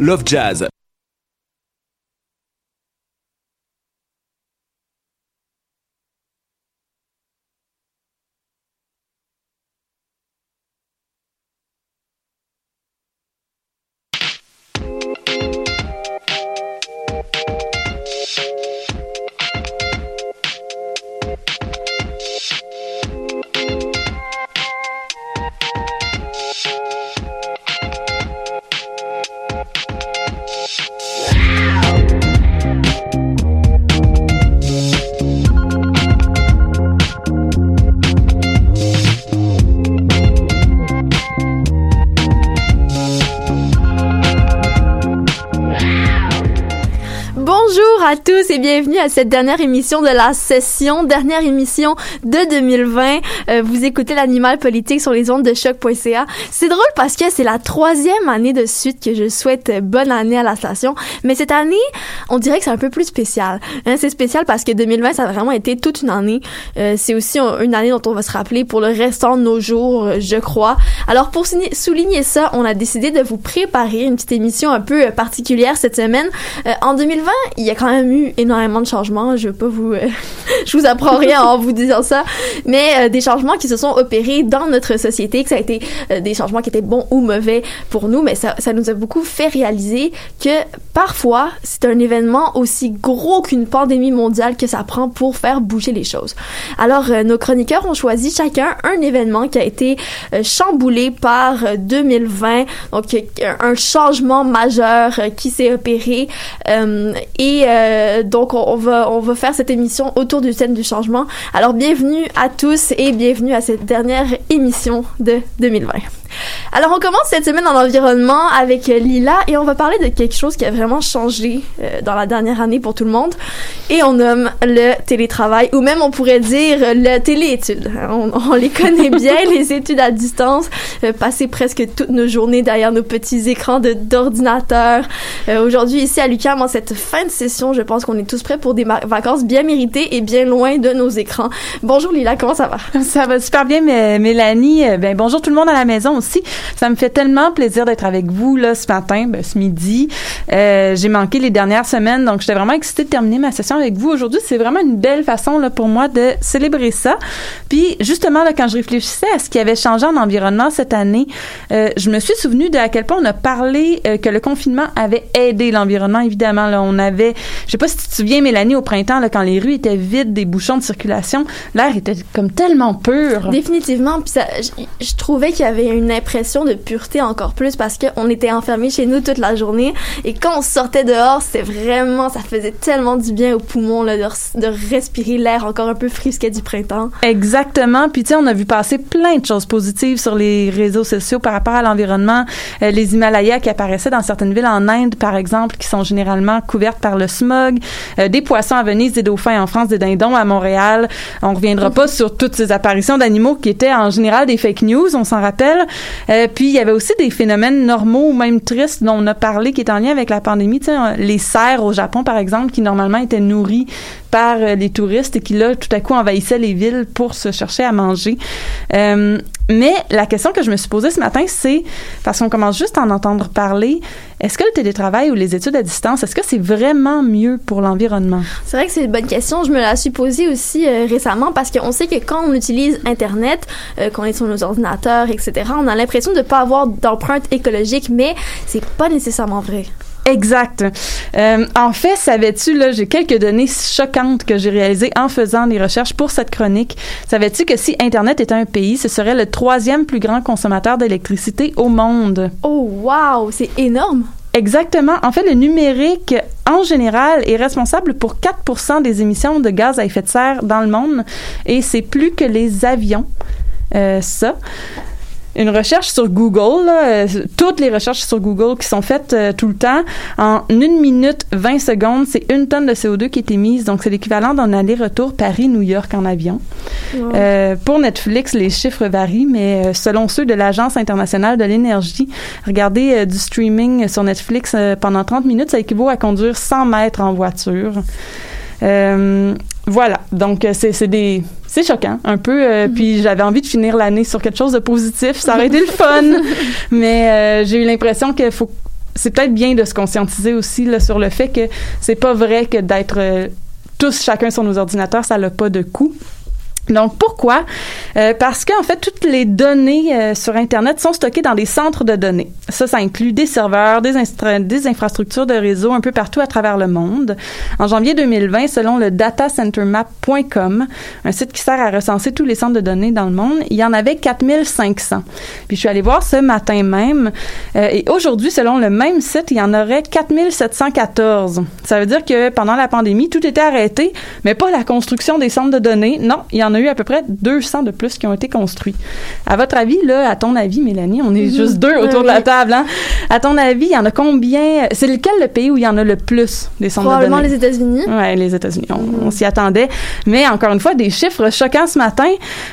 Love Jazz. Cette dernière émission de la session, dernière émission de 2020. Euh, vous écoutez l'animal politique sur les ondes de choc.ca. C'est drôle parce que c'est la troisième année de suite que je souhaite bonne année à la station, mais cette année, on dirait que c'est un peu plus spécial. Hein, c'est spécial parce que 2020, ça a vraiment été toute une année. Euh, c'est aussi une année dont on va se rappeler pour le restant de nos jours, je crois. Alors pour souligner ça, on a décidé de vous préparer une petite émission un peu particulière cette semaine. Euh, en 2020, il y a quand même eu énormément de changements. Je veux pas vous, euh, je vous apprends rien en vous disant ça, mais euh, des changements qui se sont opérés dans notre société, que ça a été euh, des changements qui étaient bons ou mauvais pour nous, mais ça, ça nous a beaucoup fait réaliser que parfois c'est un événement aussi gros qu'une pandémie mondiale que ça prend pour faire bouger les choses. Alors nos chroniqueurs ont choisi chacun un événement qui a été chamboulé par 2020, donc un changement majeur qui s'est opéré et euh, donc, on, va, on va faire cette émission autour du thème du changement. Alors, bienvenue à tous et bienvenue à cette dernière émission de 2020. Alors, on commence cette semaine en environnement avec Lila et on va parler de quelque chose qui a vraiment changé euh, dans la dernière année pour tout le monde et on nomme le télétravail ou même on pourrait dire le téléétude. On, on les connaît bien, les études à distance, euh, passer presque toutes nos journées derrière nos petits écrans d'ordinateur. Euh, Aujourd'hui, ici à l'UQAM, en cette fin de session, je pense qu'on est tous prêts pour des vacances bien méritées et bien loin de nos écrans. Bonjour Lila, comment ça va? Ça va super bien, Mélanie. Euh, ben, bonjour tout le monde à la maison aussi. Ça me fait tellement plaisir d'être avec vous là ce matin, ben, ce midi. Euh, j'ai manqué les dernières semaines, donc j'étais vraiment excitée de terminer ma session avec vous aujourd'hui. C'est vraiment une belle façon là pour moi de célébrer ça. Puis justement là, quand je réfléchissais à ce qui avait changé en environnement cette année, euh, je me suis souvenu de à quel point on a parlé euh, que le confinement avait aidé l'environnement. Évidemment, là, on avait, je sais pas si tu te souviens, Mélanie, au printemps, là, quand les rues étaient vides, des bouchons de circulation, l'air était comme tellement pur. Définitivement. Puis ça, je trouvais qu'il y avait une impression de pureté encore plus parce qu'on était enfermés chez nous toute la journée et quand on sortait dehors, c'était vraiment, ça faisait tellement du bien aux poumons là, de, de respirer l'air encore un peu frisquet du printemps. Exactement. Puis tu sais, on a vu passer plein de choses positives sur les réseaux sociaux par rapport à l'environnement. Euh, les Himalayas qui apparaissaient dans certaines villes en Inde, par exemple, qui sont généralement couvertes par le smog. Euh, des poissons à Venise, des dauphins en France, des dindons à Montréal. On reviendra pas sur toutes ces apparitions d'animaux qui étaient en général des fake news, on s'en rappelle. Euh, puis il y avait aussi des phénomènes normaux ou même tristes dont on a parlé qui étaient en lien avec la pandémie. les cerfs au Japon, par exemple, qui normalement étaient nourris par euh, les touristes et qui là tout à coup envahissaient les villes pour se chercher à manger. Euh, mais la question que je me suis posée ce matin, c'est parce qu'on commence juste à en entendre parler. Est-ce que le télétravail ou les études à distance, est-ce que c'est vraiment mieux pour l'environnement? C'est vrai que c'est une bonne question. Je me la suis posée aussi euh, récemment parce qu'on sait que quand on utilise Internet, euh, qu'on est sur nos ordinateurs, etc., on a l'impression de pas avoir d'empreinte écologique, mais c'est pas nécessairement vrai. Exact. Euh, en fait, savais-tu, là, j'ai quelques données choquantes que j'ai réalisées en faisant des recherches pour cette chronique. Savais-tu que si Internet était un pays, ce serait le troisième plus grand consommateur d'électricité au monde? Oh, wow! C'est énorme! Exactement. En fait, le numérique, en général, est responsable pour 4% des émissions de gaz à effet de serre dans le monde et c'est plus que les avions. Euh, ça une recherche sur Google, euh, toutes les recherches sur Google qui sont faites euh, tout le temps, en une minute 20 secondes, c'est une tonne de CO2 qui est émise. Donc, c'est l'équivalent d'un aller-retour Paris-New York en avion. Euh, pour Netflix, les chiffres varient, mais selon ceux de l'Agence internationale de l'énergie, regarder du streaming sur Netflix pendant 30 minutes, ça équivaut à conduire 100 mètres en voiture. Voilà. Donc, c'est des c'est choquant un peu euh, mhm. puis j'avais envie de finir l'année sur quelque chose de positif ça aurait été le fun mais euh, j'ai eu l'impression qu'il faut c'est peut-être bien de se conscientiser aussi là, sur le fait que c'est pas vrai que d'être euh, tous chacun sur nos ordinateurs, ça n'a pas de coût. Donc pourquoi? Euh, Parce qu'en fait toutes les données euh, sur Internet sont stockées dans des centres de données. Ça, ça inclut des serveurs, des, des infrastructures de réseau un peu partout à travers le monde. En janvier 2020, selon le datacentermap.com, un site qui sert à recenser tous les centres de données dans le monde, il y en avait 4500. Puis je suis allée voir ce matin même, euh, et aujourd'hui, selon le même site, il y en aurait 4714. Ça veut dire que pendant la pandémie, tout était arrêté, mais pas la construction des centres de données. Non, il y en a eu à peu près 200 de plus qui ont été construits. À votre avis, là, à ton avis, Mélanie, on est mhm. juste deux autour de la table, hein? À ton avis, il y en a combien? C'est lequel le pays où il y en a le plus des centres de données? les États-Unis. Oui, les États-Unis. On, mhm. s'y attendait. Mais encore une fois, des chiffres choquants ce matin.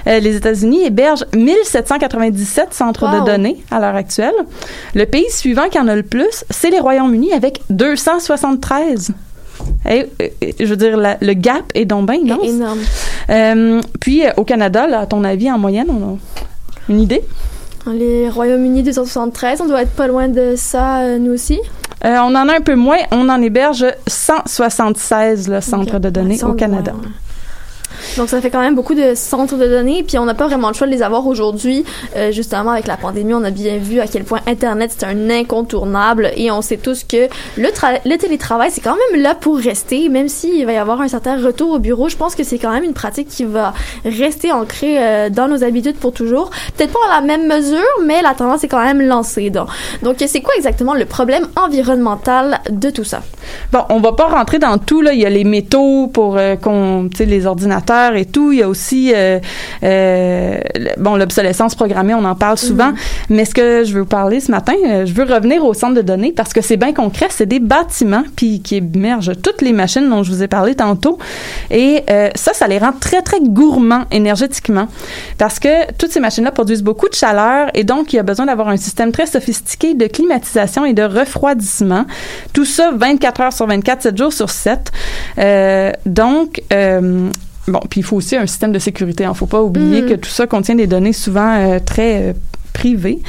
Euh, les États-Unis hébergent 1797 centres de données à l'heure actuelle. Le pays suivant qui en a le plus, c'est les Royaumes-Unis avec 273. Je veux dire, le gap est donc bien immense. Énorme. Euh, puis, euh, au Canada, à ton avis, en moyenne, on a une idée? Les Royaumes-Unis 273, on doit être pas loin de ça, euh, nous aussi? on en a un peu moins. On en héberge 176 le centres de données au Canada. Donc, ça fait quand même beaucoup de centres de données, puis on n'a pas vraiment le choix de les avoir aujourd'hui. Euh, justement, avec la pandémie, on a bien vu à quel point Internet, c'est un incontournable, et on sait tous que le, télétravail, c'est quand même là pour rester, même s'il va y avoir un certain retour au bureau. Je pense que c'est quand même une pratique qui va rester ancrée euh, dans nos habitudes pour toujours. Peut-être pas à la même mesure, mais la tendance est quand même lancée. Donc, donc c'est quoi exactement le problème environnemental de tout ça? Bon, on va pas rentrer dans tout, là. Il y a les métaux pour euh, qu'on, les ordinateurs et tout. Il y a aussi, euh, euh, bon, l'obsolescence programmée, on en parle souvent. Mhm. Mais ce que je veux vous parler ce matin, euh, je veux revenir au centre de données parce que c'est bien concret. C'est des bâtiments puis qui émergent toutes les machines dont je vous ai parlé tantôt. Et ça, ça les rend très, très gourmands énergétiquement parce que toutes ces machines-là produisent beaucoup de chaleur et donc il y a besoin d'avoir un système très sophistiqué de climatisation et de refroidissement. Tout ça 24 heures sur 24, 7 jours sur 7. donc, Bon, puis il faut aussi un système de sécurité. Il hein. ne faut pas oublier mm. que tout ça contient des données souvent euh, très euh, privées.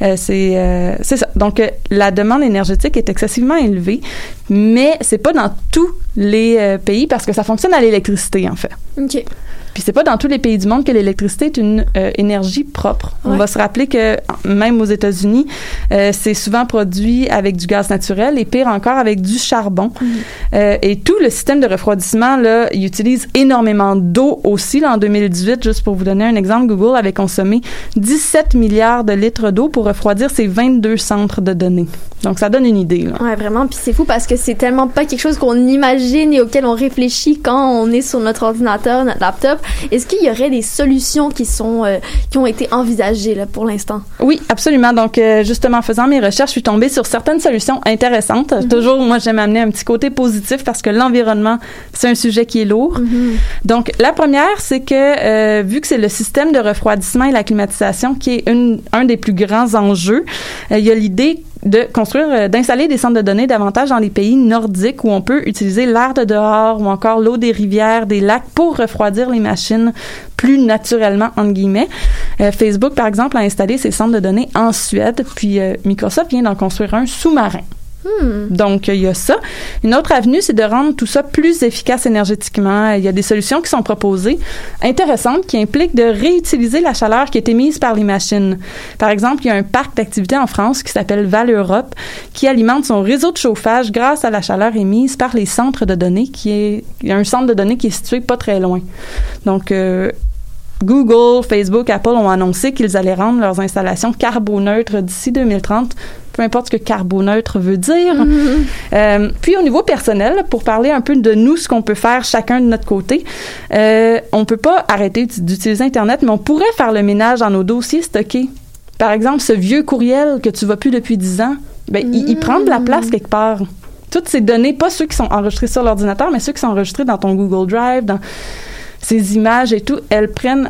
Euh, c'est c'est ça. Donc la demande énergétique est excessivement élevée, mais c'est pas dans tous les pays parce que ça fonctionne à l'électricité en fait. OK. Puis c'est pas dans tous les pays du monde que l'électricité est une euh, énergie propre. On va se rappeler que même aux États-Unis, euh, c'est souvent produit avec du gaz naturel et pire encore avec du charbon. Mm. Euh, et tout le système de refroidissement là, il utilise énormément d'eau aussi. Là, en 2018, juste pour vous donner un exemple, Google avait consommé 17 milliards de litres d'eau pour refroidir ses 22 centres de données. Donc ça donne une idée. Là. Ouais, vraiment. Puis c'est fou parce que c'est tellement pas quelque chose qu'on imagine et auquel on réfléchit quand on est sur notre ordinateur, notre laptop. Est-ce qu'il y aurait des solutions qui sont euh, qui ont été envisagées là pour l'instant? Oui, absolument. Donc euh, justement, en faisant mes recherches, je suis tombée sur certaines solutions intéressantes. Mhm. Toujours, moi, j'aime amener un petit côté positif parce que l'environnement, c'est un sujet qui est lourd. Mhm. Donc la première, c'est que euh, vu que c'est le système de refroidissement et la climatisation qui est une, un des plus grands enjeux, il y a l'idée de construire, euh, d'installer des centres de données davantage dans les pays nordiques où on peut utiliser l'air de dehors ou encore l'eau des rivières, des lacs pour refroidir les machines plus naturellement, entre guillemets. Euh, Facebook, par exemple, a installé ses centres de données en Suède, puis euh, Microsoft vient d'en construire un sous-marin. Hmm. Donc, il y a ça. Une autre avenue, c'est de rendre tout ça plus efficace énergétiquement. Il y a des solutions qui sont proposées intéressantes qui impliquent de réutiliser la chaleur qui est émise par les machines. Par exemple, il y a un parc d'activités en France qui s'appelle Val Europe qui alimente son réseau de chauffage grâce à la chaleur émise par les centres de données il y a un centre de données qui est situé pas très loin. Donc, euh, Google, Facebook, Apple ont annoncé qu'ils allaient rendre leurs installations carboneutres d'ici 2030 peu importe ce que carboneutre veut dire. Mm-hmm. Euh, puis au niveau personnel, pour parler un peu de nous, ce qu'on peut faire chacun de notre côté, euh, on peut pas arrêter d'utiliser Internet, mais on pourrait faire le ménage dans nos dossiers stockés. Par exemple, ce vieux courriel que tu vois plus depuis 10 ans, ben, il, prend de la place mm-hmm. quelque part. Toutes ces données, pas ceux qui sont enregistrés sur l'ordinateur, mais ceux qui sont enregistrés dans ton Google Drive, dans ces images et tout, elles prennent,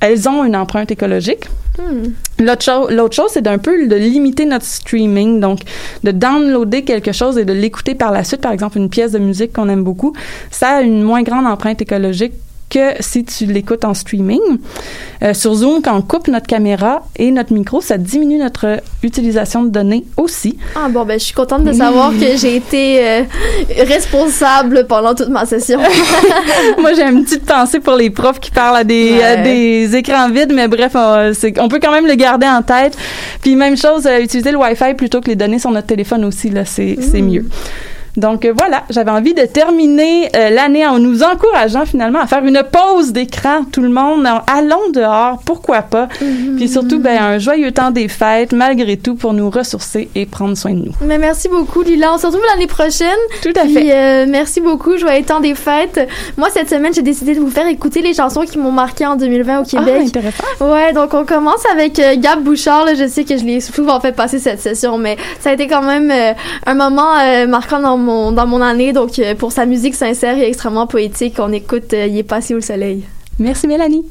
elles ont une empreinte écologique. Hmm. L'autre chose, l'autre chose, c'est d'un peu de limiter notre streaming, donc de downloader quelque chose et de l'écouter par la suite, par exemple une pièce de musique qu'on aime beaucoup, ça a une moins grande empreinte écologique que si tu l'écoutes en streaming. Euh, sur Zoom, quand on coupe notre caméra et notre micro, ça diminue notre utilisation de données aussi. Ah bon, ben je suis contente de savoir que j'ai été euh, responsable pendant toute ma session. Moi, j'ai une petite pensée pour les profs qui parlent à des, Ouais. à des écrans vides, mais bref, on, peut quand même le garder en tête. Puis même chose, euh, utiliser le Wi-Fi plutôt que les données sur notre téléphone aussi, là, c'est c'est mieux. Donc euh, voilà, j'avais envie de terminer euh, l'année en nous encourageant finalement à faire une pause d'écran, tout le monde. En- Allons dehors, pourquoi pas. Puis surtout, ben, un joyeux temps des fêtes, malgré tout, pour nous ressourcer et prendre soin de nous. Mais merci beaucoup, Lila. On se retrouve l'année prochaine. Tout à Puis, fait. euh, merci beaucoup. Joyeux temps des fêtes. Moi, cette semaine, j'ai décidé de vous faire écouter les chansons qui m'ont marqué en 2020 au Ah, Québec. intéressant. Ouais, donc on commence avec euh, Gab Bouchard. Là, je sais que je l'ai souvent fait passer cette session, mais ça a été quand même un moment marquant dans mon dans mon année. Donc euh, pour sa musique sincère et extrêmement poétique, on écoute euh, Il est passé le soleil. Merci Mélanie.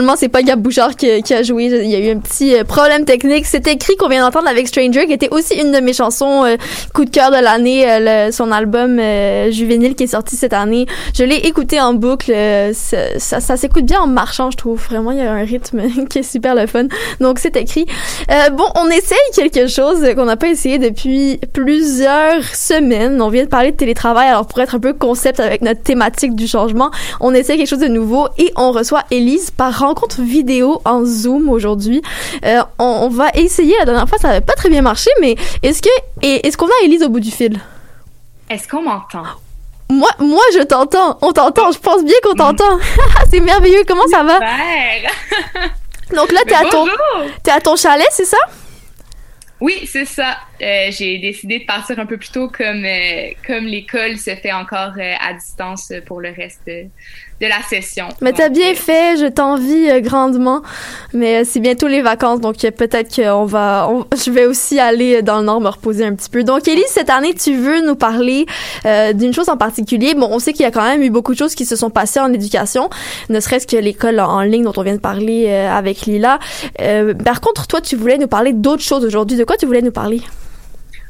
Finalement, c'est pas Gab Bouchard qui, qui, a joué. Il y a eu un petit euh, problème technique. C'est écrit qu'on vient d'entendre avec Stranger, qui était aussi une de mes chansons euh, coup de cœur de l'année, euh, son album juvénile qui est sorti cette année. Je l'ai écouté en boucle. ça, ça, ça s'écoute bien en marchant, je trouve. Vraiment, il y a un rythme qui est super le fun. Donc, c'est écrit. bon, on essaye quelque chose qu'on n'a pas essayé depuis plusieurs semaines. On vient de parler de télétravail, alors pour être un peu concept avec notre thématique du changement, on essaie quelque chose de nouveau et on reçoit Elise par rencontre vidéo en Zoom aujourd'hui. Euh, on, va essayer. La dernière fois, ça n'avait pas très bien marché, mais est-ce que est-ce qu'on a Elise au bout du fil? Est-ce qu'on m'entend? Moi, moi, je t'entends. On t'entend. Je pense bien qu'on t'entend. c'est merveilleux. Comment ça va? Donc là, t'es à ton, t'es à ton chalet, c'est ça? Oui, c'est ça. Euh, j'ai décidé de partir un peu plus tôt comme euh, comme l'école se fait encore euh, à distance pour le reste de la session. Mais t'as bien fait, je t'envie euh, grandement. Mais euh, c'est bientôt les vacances, donc euh, peut-être qu'on va, je vais aussi aller dans le Nord me reposer un petit peu. Donc Elise, cette année, tu veux nous parler d'une chose en particulier. Bon, on sait qu'il y a quand même eu beaucoup de choses qui se sont passées en éducation, ne serait-ce que l'école en ligne dont on vient de parler avec Lila. par contre, toi, tu voulais nous parler d'autres choses aujourd'hui. De quoi tu voulais nous parler?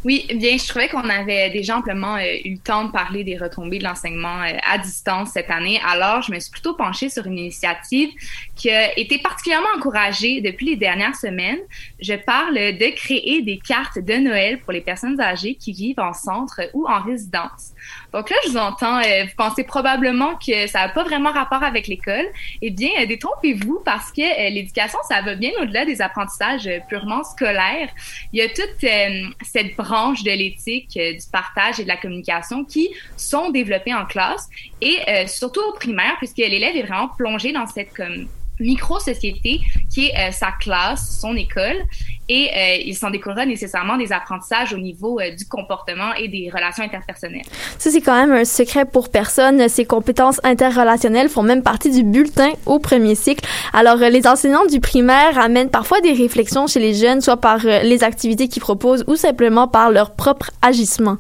Oui, bien, je trouvais qu'on avait déjà amplement euh, eu le temps de parler des retombées de l'enseignement euh, à distance cette année. Alors, je me suis plutôt penchée sur une initiative qui a été particulièrement encouragée depuis les dernières semaines. Je parle de créer des cartes de Noël pour les personnes âgées qui vivent en centre ou en résidence. Donc là, je vous entends, euh, vous pensez probablement que ça n'a pas vraiment rapport avec l'école. Eh bien, euh, détrompez-vous parce que euh, l'éducation, ça va bien au-delà des apprentissages purement scolaires. Il y a toute cette branche de l'éthique, du partage et de la communication qui sont développées en classe et surtout au primaire, puisque l'élève est vraiment plongé dans cette comme micro-société qui est euh, sa classe, son école, et euh, il s'en découlera nécessairement des apprentissages au niveau euh, du comportement et des relations interpersonnelles. Ça, c'est quand même un secret pour personne. Ces compétences interrelationnelles font même partie du bulletin au premier cycle. Alors, les enseignants du primaire amènent parfois des réflexions chez les jeunes, soit par les activités qu'ils proposent ou simplement par leur propre agissement.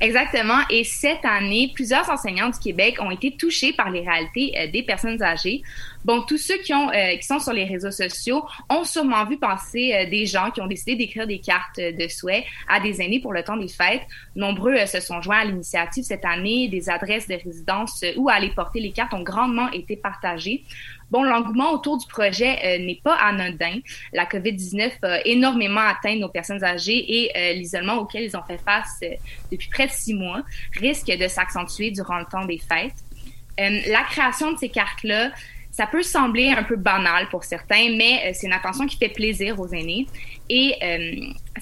Exactement. Et cette année, plusieurs enseignants du Québec ont été touchés par les réalités euh, des personnes âgées. Bon, tous ceux qui, ont, euh, qui sont sur les réseaux sociaux ont sûrement vu passer euh, des gens qui ont décidé d'écrire des cartes de souhait à des aînés pour le temps des fêtes. Nombreux se sont joints à l'initiative cette année. Des adresses de résidence où aller porter les cartes ont grandement été partagées. Bon, l'engouement autour du projet euh, n'est pas anodin. La COVID-19 a énormément atteint nos personnes âgées et euh, l'isolement auquel ils ont fait face euh, depuis près de six mois risque de s'accentuer durant le temps des fêtes. la création de ces cartes-là, ça peut sembler un peu banal pour certains, mais c'est une attention qui fait plaisir aux aînés. Et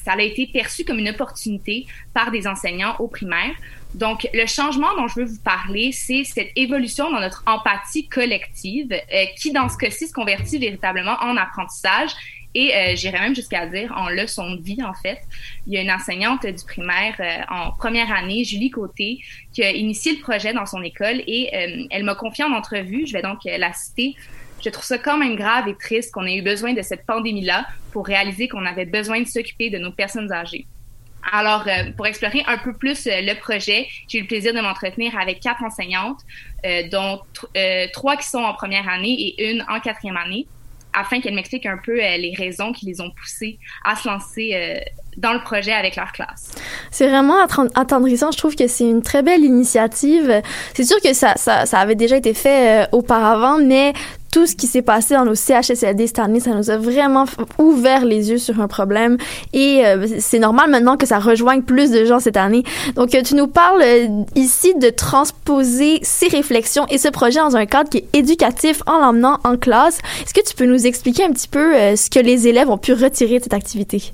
ça a été perçu comme une opportunité par des enseignants au primaire. Donc, le changement dont je veux vous parler, c'est cette évolution dans notre empathie collective euh, qui, dans ce cas-ci, se convertit véritablement en apprentissage et euh, j'irais même jusqu'à dire en leçon de vie, en fait. Il y a une enseignante du primaire euh, en première année, Julie Côté, qui a initié le projet dans son école et euh, elle m'a confié en entrevue, je vais donc la citer. Je trouve ça quand même grave et triste qu'on ait eu besoin de cette pandémie-là pour réaliser qu'on avait besoin de s'occuper de nos personnes âgées. Alors, pour explorer un peu plus le projet, j'ai eu le plaisir de m'entretenir avec quatre enseignantes, dont trois qui sont en première année et une en quatrième année, afin qu'elles m'expliquent un peu les raisons qui les ont poussées à se lancer dans le projet avec leur classe. C'est vraiment attendrissant. Je trouve que c'est une très belle initiative. C'est sûr que ça, ça, avait déjà été fait auparavant, mais tout ce qui s'est passé dans nos CHSLD cette année, ça nous a vraiment ouvert les yeux sur un problème et euh, c'est normal maintenant que ça rejoigne plus de gens cette année. Donc euh, tu nous parles euh, ici de transposer ces réflexions et ce projet dans un cadre qui est éducatif en l'emmenant en classe. Est-ce que tu peux nous expliquer un petit peu ce que les élèves ont pu retirer de cette activité?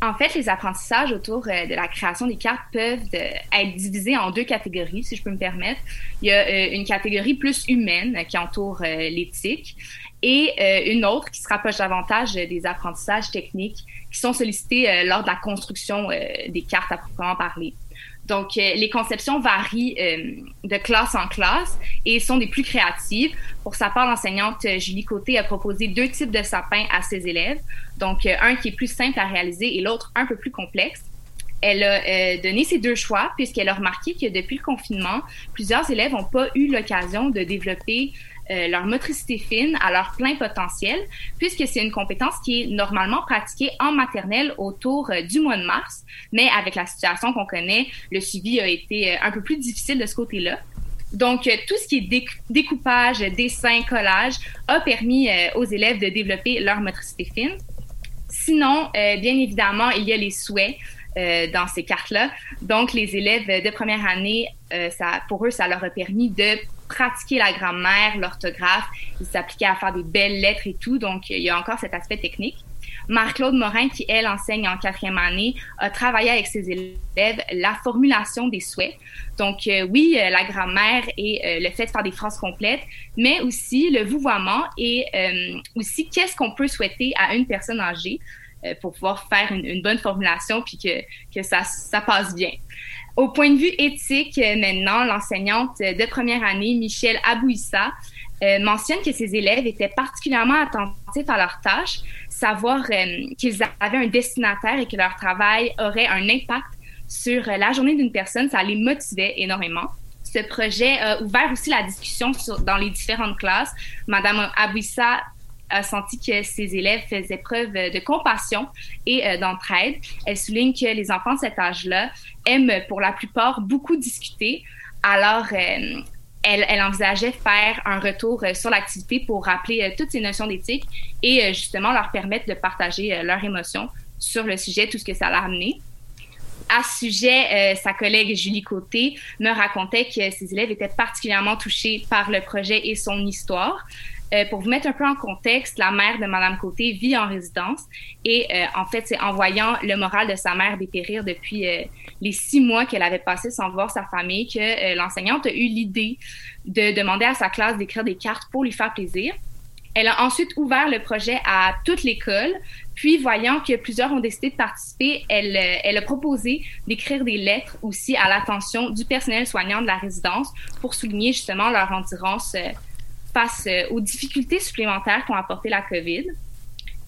En fait, les apprentissages autour euh, de la création des cartes peuvent euh, être divisés en deux catégories, si je peux me permettre. Il y a euh, une catégorie plus humaine qui entoure l'éthique et une autre qui se rapproche davantage des apprentissages techniques qui sont sollicités lors de la construction des cartes à proprement parler. Donc, euh, les conceptions varient euh, de classe en classe et sont des plus créatives. Pour sa part, l'enseignante euh, Julie Côté a proposé deux types de sapins à ses élèves. Donc, un qui est plus simple à réaliser et l'autre un peu plus complexe. Elle a donné ces deux choix puisqu'elle a remarqué que depuis le confinement, plusieurs élèves n'ont pas eu l'occasion de développer euh, leur motricité fine à leur plein potentiel, puisque c'est une compétence qui est normalement pratiquée en maternelle autour euh, du mois de mars, mais avec la situation qu'on connaît, le suivi a été un peu plus difficile de ce côté-là. Donc, tout ce qui est découpage, dessin, collage a permis aux élèves de développer leur motricité fine. Sinon, bien évidemment, il y a les souhaits. Euh, dans ces cartes-là. Donc, les élèves de première année, euh, ça, pour eux, ça leur a permis de pratiquer la grammaire, l'orthographe. Ils s'appliquaient à faire des belles lettres et tout. Donc, il y a encore cet aspect technique. Marc-Claude Morin, qui, elle, enseigne en quatrième année, a travaillé avec ses élèves la formulation des souhaits. Donc, euh, oui, la grammaire et le fait de faire des phrases complètes, mais aussi le vouvoiement et aussi qu'est-ce qu'on peut souhaiter à une personne âgée. Euh, pour pouvoir faire une, bonne formulation puis que, que ça, ça passe bien. Au point de vue éthique, euh, maintenant, l'enseignante de première année, Michelle Abouissa, euh, mentionne que ses élèves étaient particulièrement attentifs à leurs tâches, savoir qu'ils avaient un destinataire et que leur travail aurait un impact sur la journée d'une personne, ça les motivait énormément. Ce projet a ouvert aussi la discussion dans les différentes classes. Madame Abouissa a senti que ses élèves faisaient preuve de compassion et euh, d'entraide. Elle souligne que les enfants de cet âge-là aiment pour la plupart beaucoup discuter. Alors, euh, elle, envisageait faire un retour euh, sur l'activité pour rappeler toutes ces notions d'éthique et justement leur permettre de partager leurs émotions sur le sujet, tout ce que ça l'a amené. À ce sujet, sa collègue Julie Côté me racontait que ses élèves étaient particulièrement touchés par le projet et son histoire. Euh, pour vous mettre un peu en contexte, la mère de Madame Côté vit en résidence et euh, en fait, c'est en voyant le moral de sa mère dépérir depuis euh, les six mois qu'elle avait passé sans voir sa famille que l'enseignante a eu l'idée de demander à sa classe d'écrire des cartes pour lui faire plaisir. Elle a ensuite ouvert le projet à toute l'école, puis voyant que plusieurs ont décidé de participer, elle, elle a proposé d'écrire des lettres aussi à l'attention du personnel soignant de la résidence pour souligner justement leur endurance face euh, aux difficultés supplémentaires qu'ont apporté la COVID.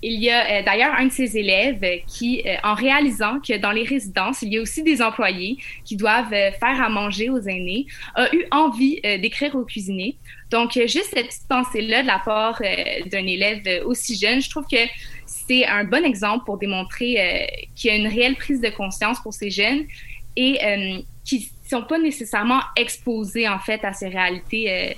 Il y a euh, d'ailleurs un de ses élèves qui, euh, en réalisant que dans les résidences, il y a aussi des employés qui doivent faire à manger aux aînés, a eu envie d'écrire aux cuisiniers. Donc, juste cette petite pensée-là de la part d'un élève aussi jeune, je trouve que c'est un bon exemple pour démontrer qu'il y a une réelle prise de conscience pour ces jeunes et qui sont pas nécessairement exposés, en fait, à ces réalités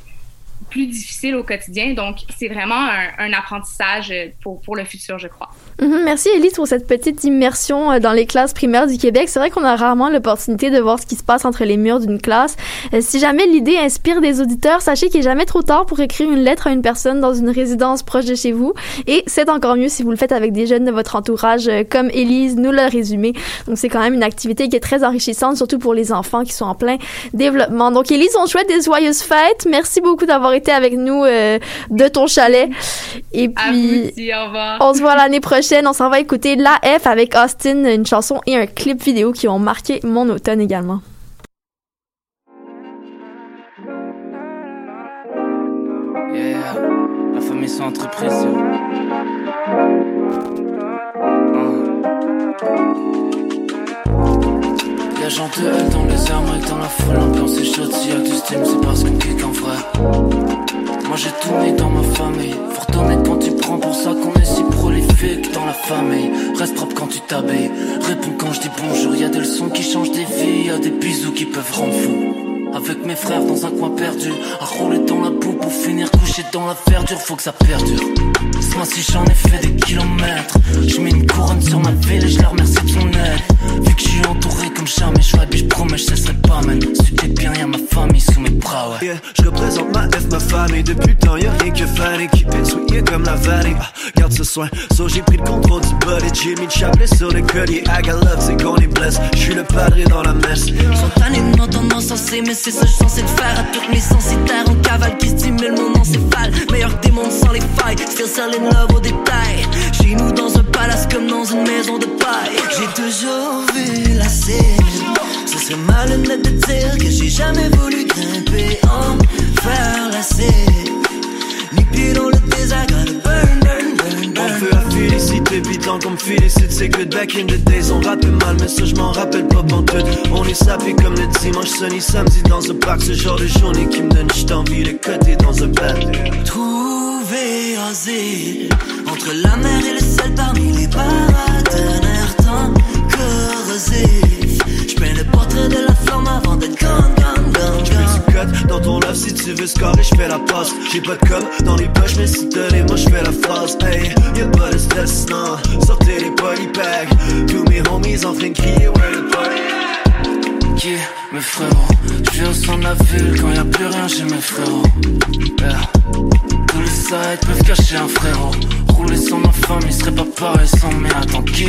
plus difficile au quotidien. Donc, c'est vraiment un, apprentissage pour, pour le futur, je crois. Mhm. merci Elise pour cette petite immersion euh, dans les classes primaires du Québec. C'est vrai qu'on a rarement l'opportunité de voir ce qui se passe entre les murs d'une classe. Euh, si jamais l'idée inspire des auditeurs, sachez qu'il n'est jamais trop tard pour écrire une lettre à une personne dans une résidence proche de chez vous. Et c'est encore mieux si vous le faites avec des jeunes de votre entourage, euh, comme Elise nous l'a résumé. Donc c'est quand même une activité qui est très enrichissante, surtout pour les enfants qui sont en plein développement. Donc Elise, on souhaite des joyeuses fêtes. Merci beaucoup d'avoir été avec nous de ton chalet. Et puis, au revoir. on se voit l'année prochaine on s'en va écouter La F avec Austin, une chanson et un clip vidéo qui ont marqué mon automne également. Yeah, la famille sans entreprise. Y'a gens de dans les armes et dans la foule, l'ambiance est chaude, j'ai tourné dans ma famille, retourner quand tu prends pour ça qu'on est si prolifique dans la famille. Reste propre quand tu t'habilles, réponds quand je dis bonjour, y des leçons qui changent des vies, y des bisous qui peuvent rendre fou. Avec mes frères dans un coin perdu, à rouler dans la boue pour finir couché dans la verdure, faut que ça perdure. Ce mois-ci j'en ai fait des kilomètres, je mets une couronne sur ma ville et je la remercie de son aide. Vu que je suis entouré comme jamais, je je promets, je cesserai pas, man. Si t'es bien, y'a ma famille sous mes bras, ouais. Yeah, je représente ma F, ma famille, depuis tant y'a rien que faire, équipé, souillé comme la vallée. Ah, garde ce soin, so j'ai pris le contrôle du mis le chapelet sur le collier. I got love, c'est qu'on les blesse, je suis le padre dans la messe. Spontanément tendance censée, mais c'est ça que je censé te faire à toutes mes censitaires en cavale qui stimule mon encéphale. Meilleur que des mondes sans les failles, still selling love au détail. Chez nous dans un palace comme dans une maison de paille. J'ai toujours vu la scène. Ce serait malhonnête de dire que j'ai jamais voulu grimper en faire la scène. Burn, burn. On me c'est que back in the days, on rappelle mal, mais ça je m'en rappelle pas pantoute. On est sapé comme le dimanche, sunny samedi dans un parc, ce genre de journée qui me donne juste envie de côté dans un bar. Trouver asile entre la mer et le sel parmi les paratonnerres tant corrosifs. Je peins le portrait de la flamme avant d'être gone, gone, gone, J'mets gone. du cut dans ton love si tu veux scorer, j'fais la passe. J'ai pas de com dans les poches, mais si t'as les mots, j'fais la phrase. Hey, y'a pas de stress, non. Sortez les polypacks. Tous mes homies en train de crier, where the party at? Qui, mes frérots Je au centre de la ville quand y a plus rien chez mes frérots Yeah. Tous les sides peuvent cacher un frérot Rouler sans ma famille serait pas pareil sans mais attends qui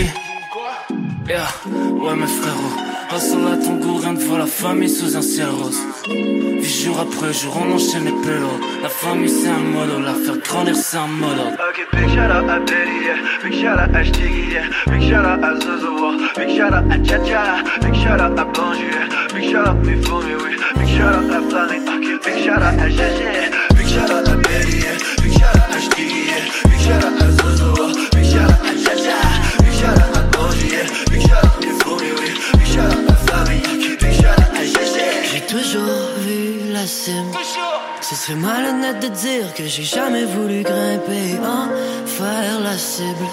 Yeah, ouais mes frérots Hustle à ton goût, rien ne vaut la famille sous un ciel rose Vis jour après jour, on enchaîne les pélos La famille c'est un modo, la faire grandir c'est un modo Ok, big shout out à yeah. Big shout out à Stiggy. Big shout out à Zozo. Big shout out à Chacha, big shout out à Banjou, yeah. Big shout out mes familles, oui. Big shout out à Flanny, ok, big shout out à Gégé. Big shout out à yeah. Big shout out à Stiggy. Big shout out à Zozo, Ce serait malhonnête de dire que j'ai jamais voulu grimper en faire la cible.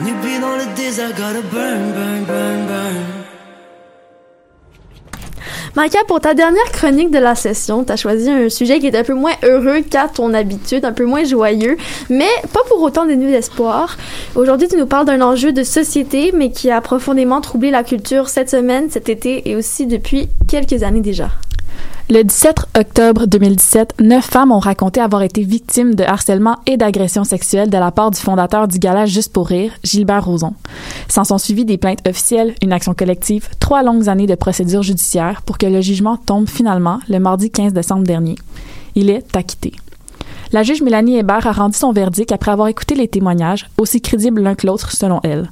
Nubi dans le désert, gotta burn, burn, burn, burn. Maïka, pour ta dernière chronique de la session, t'as choisi un sujet qui est un peu moins heureux qu'à ton habitude, un peu moins joyeux, mais pas pour autant dénué d'espoir. Aujourd'hui, tu nous parles d'un enjeu de société, mais qui a profondément troublé la culture cette semaine, cet été et aussi depuis quelques années déjà. Le 17 octobre 2017, neuf femmes ont raconté avoir été victimes de harcèlement et d'agressions sexuelles de la part du fondateur du gala Juste pour rire, Gilbert Rozon. S'en sont suivies des plaintes officielles, une action collective, trois longues années de procédures judiciaires pour que le jugement tombe finalement le mardi 15 décembre dernier. Il est acquitté. La juge Mélanie Hébert a rendu son verdict après avoir écouté les témoignages, aussi crédibles l'un que l'autre selon elle.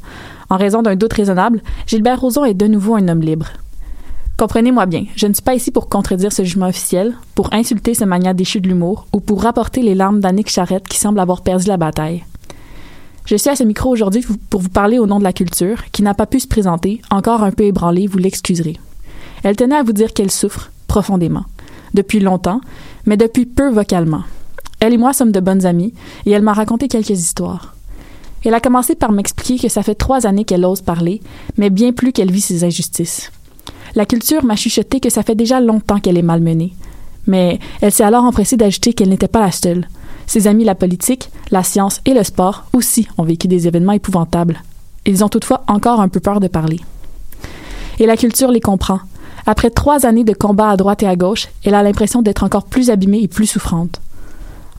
En raison d'un doute raisonnable, Gilbert Rozon est de nouveau un homme libre. Comprenez-moi bien, je ne suis pas ici pour contredire ce jugement officiel, pour insulter ce mania déchu de l'humour ou pour rapporter les larmes d'Annick Charrette qui semble avoir perdu la bataille. Je suis à ce micro aujourd'hui pour vous parler au nom de la culture, qui n'a pas pu se présenter, encore un peu ébranlée, vous l'excuserez. Elle tenait à vous dire qu'elle souffre profondément, depuis longtemps, mais depuis peu vocalement. Elle et moi sommes de bonnes amies, et elle m'a raconté quelques histoires. Elle a commencé par m'expliquer que ça fait trois années qu'elle ose parler, mais bien plus qu'elle vit ses injustices. La culture m'a chuchoté que ça fait déjà longtemps qu'elle est malmenée. Mais elle s'est alors empressée d'ajouter qu'elle n'était pas la seule. Ses amis la politique, la science et le sport aussi ont vécu des événements épouvantables. Ils ont toutefois encore un peu peur de parler. Et la culture les comprend. Après trois années de combats à droite et à gauche, elle a l'impression d'être encore plus abîmée et plus souffrante.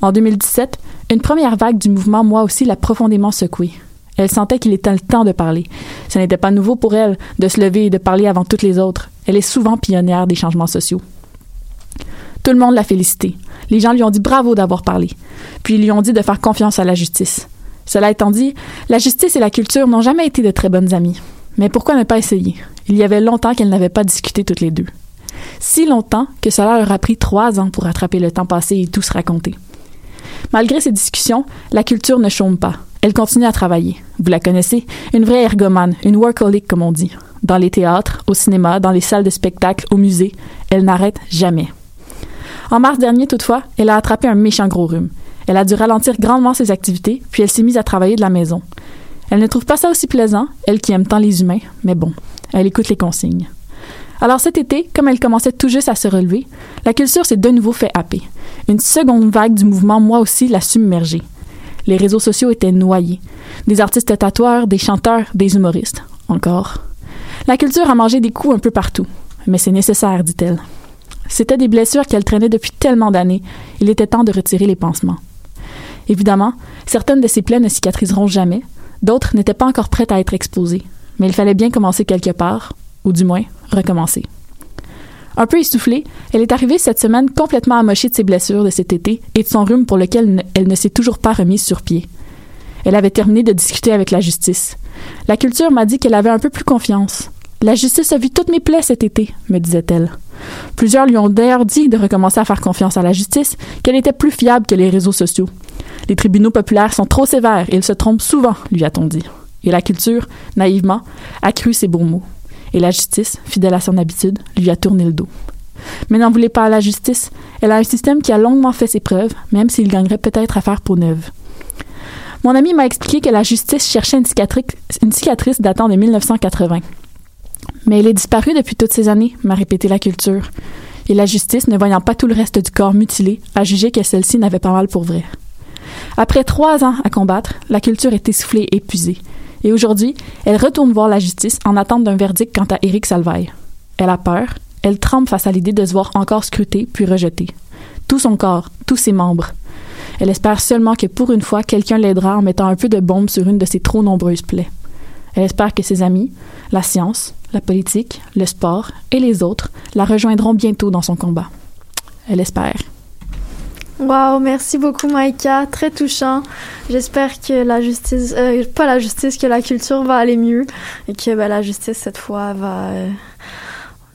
En 2017, une première vague du mouvement Moi aussi l'a profondément secouée. Elle sentait qu'il était le temps de parler. Ce n'était pas nouveau pour elle de se lever et de parler avant toutes les autres. Elle est souvent pionnière des changements sociaux. Tout le monde l'a félicitée. Les gens lui ont dit bravo d'avoir parlé. Puis ils lui ont dit de faire confiance à la justice. Cela étant dit, la justice et la culture n'ont jamais été de très bonnes amies. Mais pourquoi ne pas essayer? Il y avait longtemps qu'elles n'avaient pas discuté toutes les deux. Si longtemps que cela leur a pris trois ans pour rattraper le temps passé et tout se raconter. Malgré ces discussions, la culture ne chôme pas. Elle continue à travailler. Vous la connaissez, une vraie ergomane, une workaholic comme on dit. Dans les théâtres, au cinéma, dans les salles de spectacle, au musée, elle n'arrête jamais. En mars dernier, toutefois, elle a attrapé un méchant gros rhume. Elle a dû ralentir grandement ses activités, puis elle s'est mise à travailler de la maison. Elle ne trouve pas ça aussi plaisant, elle qui aime tant les humains, mais bon, elle écoute les consignes. Alors cet été, comme elle commençait tout juste à se relever, la culture s'est de nouveau fait happer. Une seconde vague du mouvement Moi aussi l'a submergée. Les réseaux sociaux étaient noyés. Des artistes tatoueurs, des chanteurs, des humoristes. Encore. La culture a mangé des coups un peu partout. Mais c'est nécessaire, dit-elle. C'étaient des blessures qu'elle traînait depuis tellement d'années. Il était temps de retirer les pansements. Évidemment, certaines de ces plaies ne cicatriseront jamais. D'autres n'étaient pas encore prêtes à être exposées. Mais il fallait bien commencer quelque part, ou du moins recommencer. Un peu essoufflée, elle est arrivée cette semaine complètement amochée de ses blessures de cet été et de son rhume pour lequel elle ne s'est toujours pas remise sur pied. Elle avait terminé de discuter avec la justice. La culture m'a dit qu'elle avait un peu plus confiance. La justice a vu toutes mes plaies cet été, me disait-elle. Plusieurs lui ont d'ailleurs dit de recommencer à faire confiance à la justice, qu'elle était plus fiable que les réseaux sociaux. Les tribunaux populaires sont trop sévères et ils se trompent souvent, lui a-t-on dit. Et la culture, naïvement, a cru ses beaux mots. Et la justice, fidèle à son habitude, lui a tourné le dos. Mais n'en voulez pas à la justice. Elle a un système qui a longuement fait ses preuves, même s'il gagnerait peut-être à faire neuve. Mon ami m'a expliqué que la justice cherchait une cicatrice, une cicatrice datant de 1980. Mais elle est disparue depuis toutes ces années, m'a répété la culture. Et la justice, ne voyant pas tout le reste du corps mutilé, a jugé que celle-ci n'avait pas mal pour vrai. Après trois ans à combattre, la culture est essoufflée et épuisée. Et aujourd'hui, elle retourne voir la justice en attente d'un verdict quant à Éric Salvaille. Elle a peur, elle tremble face à l'idée de se voir encore scrutée puis rejetée. Tout son corps, tous ses membres. Elle espère seulement que pour une fois, quelqu'un l'aidera en mettant un peu de bombe sur une de ses trop nombreuses plaies. Elle espère que ses amis, la science, la politique, le sport et les autres la rejoindront bientôt dans son combat. Elle espère. Wow, merci beaucoup Maïka, très touchant. J'espère que la justice, euh, pas la justice, que la culture va aller mieux et que ben, la justice cette fois va euh,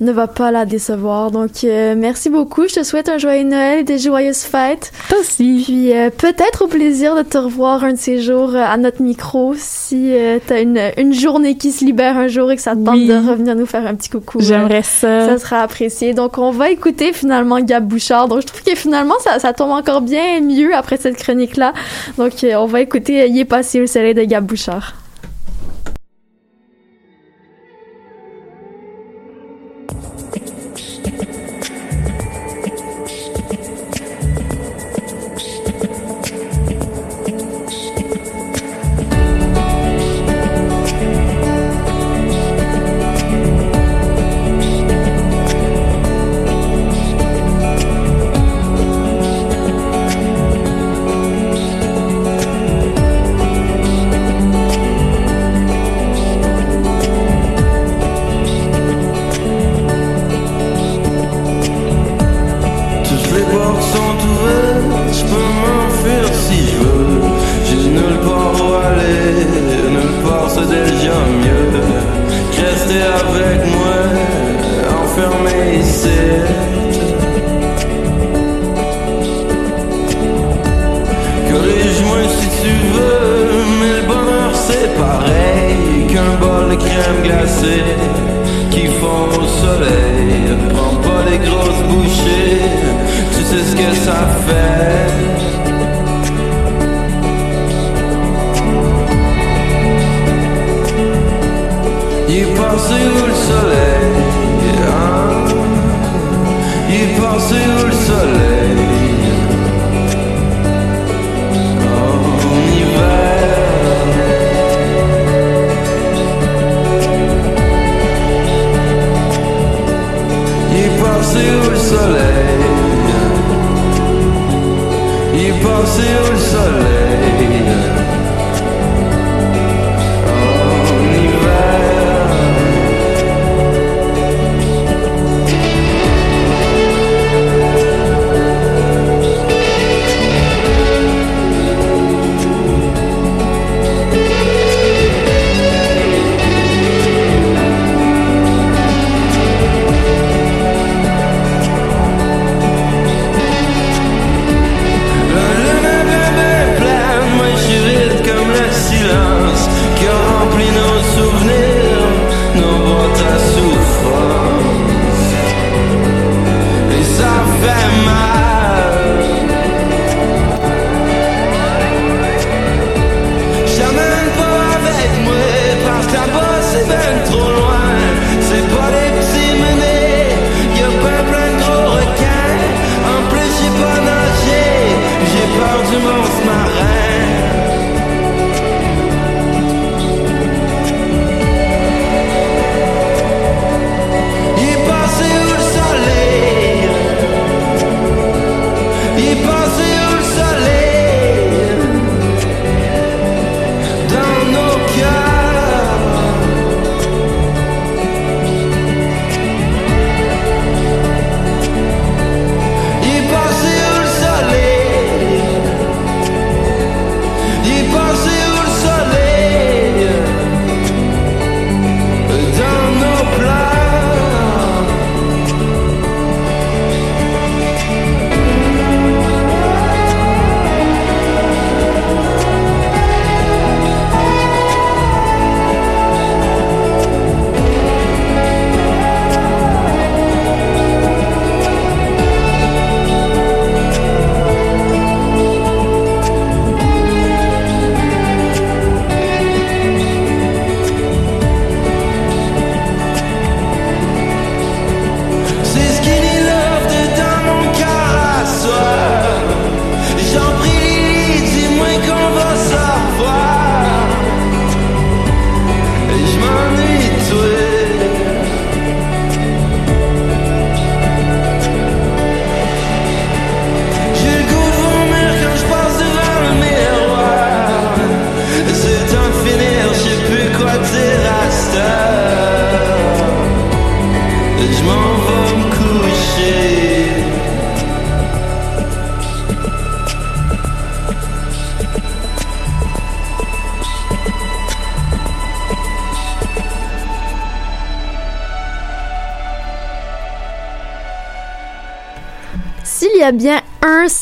ne va pas la décevoir. Donc, euh, merci beaucoup. Je te souhaite un joyeux Noël et des joyeuses fêtes. Toi aussi. Puis, euh, peut-être au plaisir de te revoir un de ces jours euh, à notre micro si tu as une, une journée qui se libère un jour et que ça te tente de revenir nous faire un petit coucou. J'aimerais ça. Ça sera apprécié. Donc, on va écouter finalement Gab Bouchard. Donc, je trouve que finalement, ça, ça tombe encore bien mieux après cette chronique-là. Donc, on va écouter Y est passé le soleil de Gab Bouchard.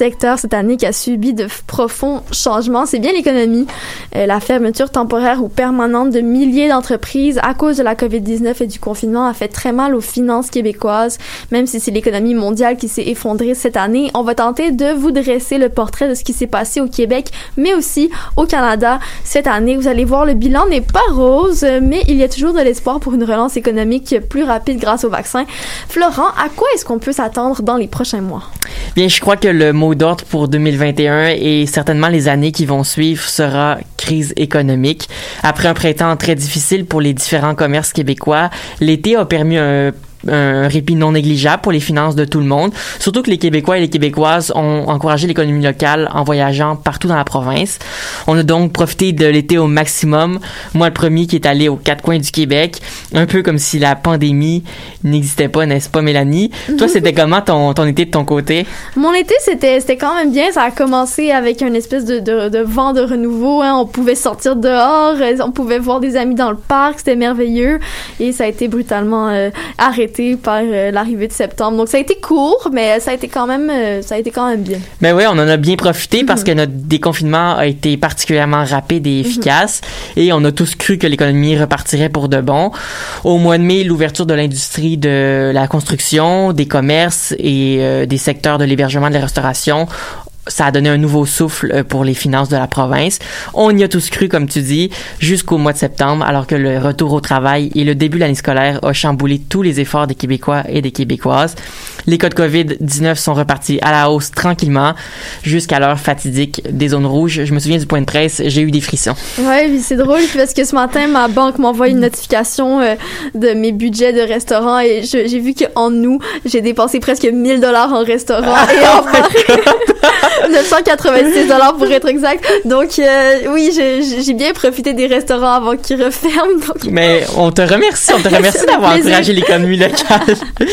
Secteur cette année qui a subi de profonds changements, c'est bien l'économie. Euh, la fermeture temporaire ou permanente de milliers d'entreprises à cause de la COVID-19 et du confinement a fait très mal aux finances québécoises. Même si c'est l'économie mondiale qui s'est effondrée cette année, on va tenter de vous dresser le portrait de ce qui s'est passé au Québec, mais aussi au Canada cette année. Vous allez voir, le bilan n'est pas rose, mais il y a toujours de l'espoir pour une relance économique plus rapide grâce au vaccin. Florent, à quoi est-ce qu'on peut s'attendre dans les prochains mois? Bien, je crois que le mot d'ordre pour 2021 et certainement les années qui vont suivre sera crise économique. Après un printemps très difficile pour les différents commerces québécois, l'été a permis un un répit non négligeable pour les finances de tout le monde. Surtout que les Québécois et les Québécoises ont encouragé l'économie locale en voyageant partout dans la province. On a donc profité de l'été au maximum. Moi, le premier qui est allé aux quatre coins du Québec, un peu comme si la pandémie n'existait pas, n'est-ce pas, Mélanie? Toi, c'était comment ton, ton été de ton côté? Mon été, c'était, quand même bien. Ça a commencé avec une espèce de, de, de vent de renouveau. Hein. On pouvait sortir dehors, on pouvait voir des amis dans le parc, c'était merveilleux. Et ça a été brutalement euh, arrêté par euh, l'arrivée de septembre. Donc ça a été court, mais ça a été quand même, euh, ça a été quand même bien. Ben oui, on en a bien profité parce que notre déconfinement a été particulièrement rapide et efficace et on a tous cru que l'économie repartirait pour de bon. Au mois de mai, l'ouverture de l'industrie de la construction, des commerces et euh, des secteurs de l'hébergement de la restauration ça a donné un nouveau souffle euh, pour les finances de la province. On y a tous cru, comme tu dis, jusqu'au mois de septembre, alors que le retour au travail et le début de l'année scolaire a chamboulé tous les efforts des Québécois et des Québécoises. Les cas de COVID-19 sont repartis à la hausse tranquillement jusqu'à l'heure fatidique des zones rouges. Je me souviens du point de presse, j'ai eu des frissons. Oui, c'est drôle parce que ce matin, ma banque m'envoie une notification euh, de mes budgets de restaurant et j'ai vu qu'en nous, j'ai dépensé presque 1000 dollars en restaurant et en 986 dollars pour être exact. Donc euh, oui, j'ai bien profité des restaurants avant qu'ils referment. Mais on te remercie, on te remercie d'avoir encouragé l'économie locale.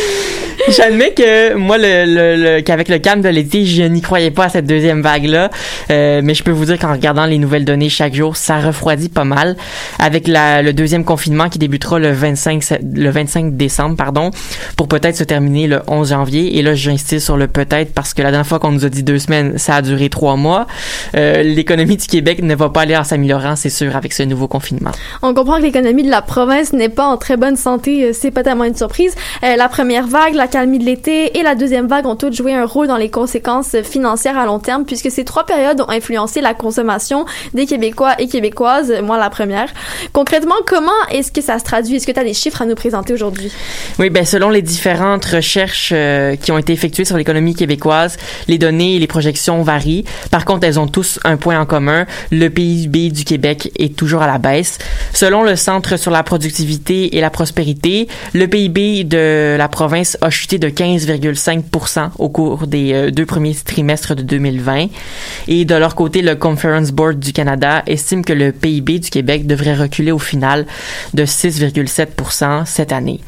J'admets que moi, le, le, qu'avec le calme de l'été, je n'y croyais pas à cette deuxième vague-là. Euh, mais je peux vous dire qu'en regardant les nouvelles données chaque jour, ça refroidit pas mal. Avec la, le deuxième confinement qui débutera le 25, le 25 décembre, pardon, pour peut-être se terminer le 11 janvier. Et là, j'insiste sur le peut-être parce que la dernière fois qu'on nous a dit deux semaines, ça a duré trois mois. Euh, l'économie du Québec ne va pas aller en s'améliorant, c'est sûr, avec ce nouveau confinement. On comprend que l'économie de la province n'est pas en très bonne santé. Euh, c'est pas tellement une surprise. Euh, la première vague, la calmie de l'été et la deuxième vague ont toutes joué un rôle dans les conséquences financières à long terme puisque ces trois périodes ont influencé la consommation des Québécois et Québécoises, moi la première. Concrètement, comment est-ce que ça se traduit? Est-ce que tu as des chiffres à nous présenter aujourd'hui? Oui, ben selon les différentes recherches euh, qui ont été effectuées sur l'économie québécoise, les données et les projections varient. Par contre, elles ont tous un point en commun. Le PIB du Québec est toujours à la baisse. Selon le Centre sur la productivité et la prospérité, le PIB de la province a chuté de 15,5% au cours des euh, deux premiers trimestres de 2020. Et de leur côté, le Conference Board du Canada estime que le PIB du Québec devrait reculer au final de 6,7% cette année.